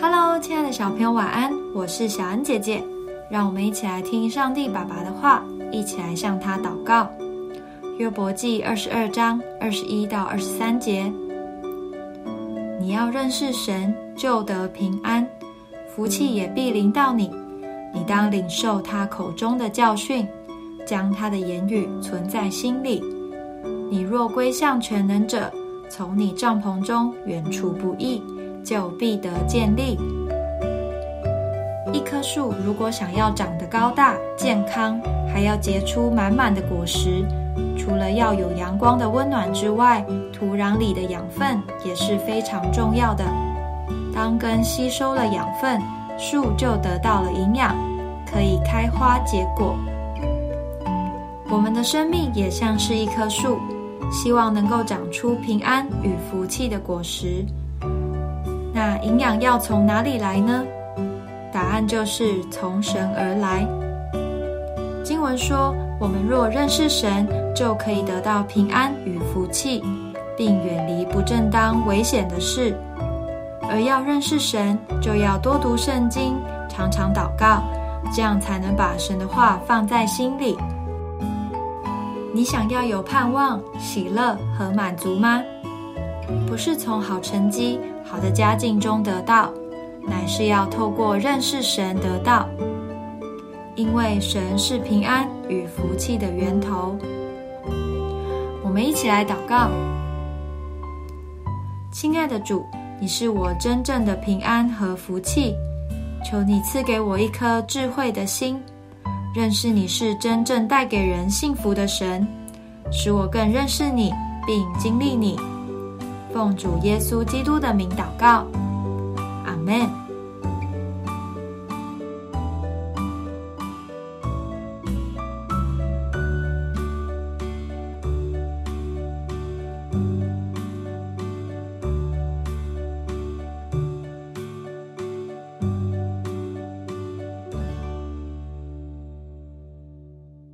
Hello，亲爱的小朋友，晚安！我是小恩姐姐，让我们一起来听上帝爸爸的话，一起来向他祷告。约伯记二十二章二十一到二十三节，你要认识神，就得平安，福气也必临到你。你当领受他口中的教训，将他的言语存在心里。你若归向全能者，从你帐篷中远处不易。就必得建立。一棵树如果想要长得高大、健康，还要结出满满的果实，除了要有阳光的温暖之外，土壤里的养分也是非常重要的。当根吸收了养分，树就得到了营养，可以开花结果。我们的生命也像是一棵树，希望能够长出平安与福气的果实。那营养要从哪里来呢？答案就是从神而来。经文说，我们若认识神，就可以得到平安与福气，并远离不正当危险的事。而要认识神，就要多读圣经，常常祷告，这样才能把神的话放在心里。你想要有盼望、喜乐和满足吗？不是从好成绩。好的家境中得到，乃是要透过认识神得到，因为神是平安与福气的源头。我们一起来祷告：亲爱的主，你是我真正的平安和福气，求你赐给我一颗智慧的心，认识你是真正带给人幸福的神，使我更认识你并经历你。奉主耶稣基督的名祷告，阿门。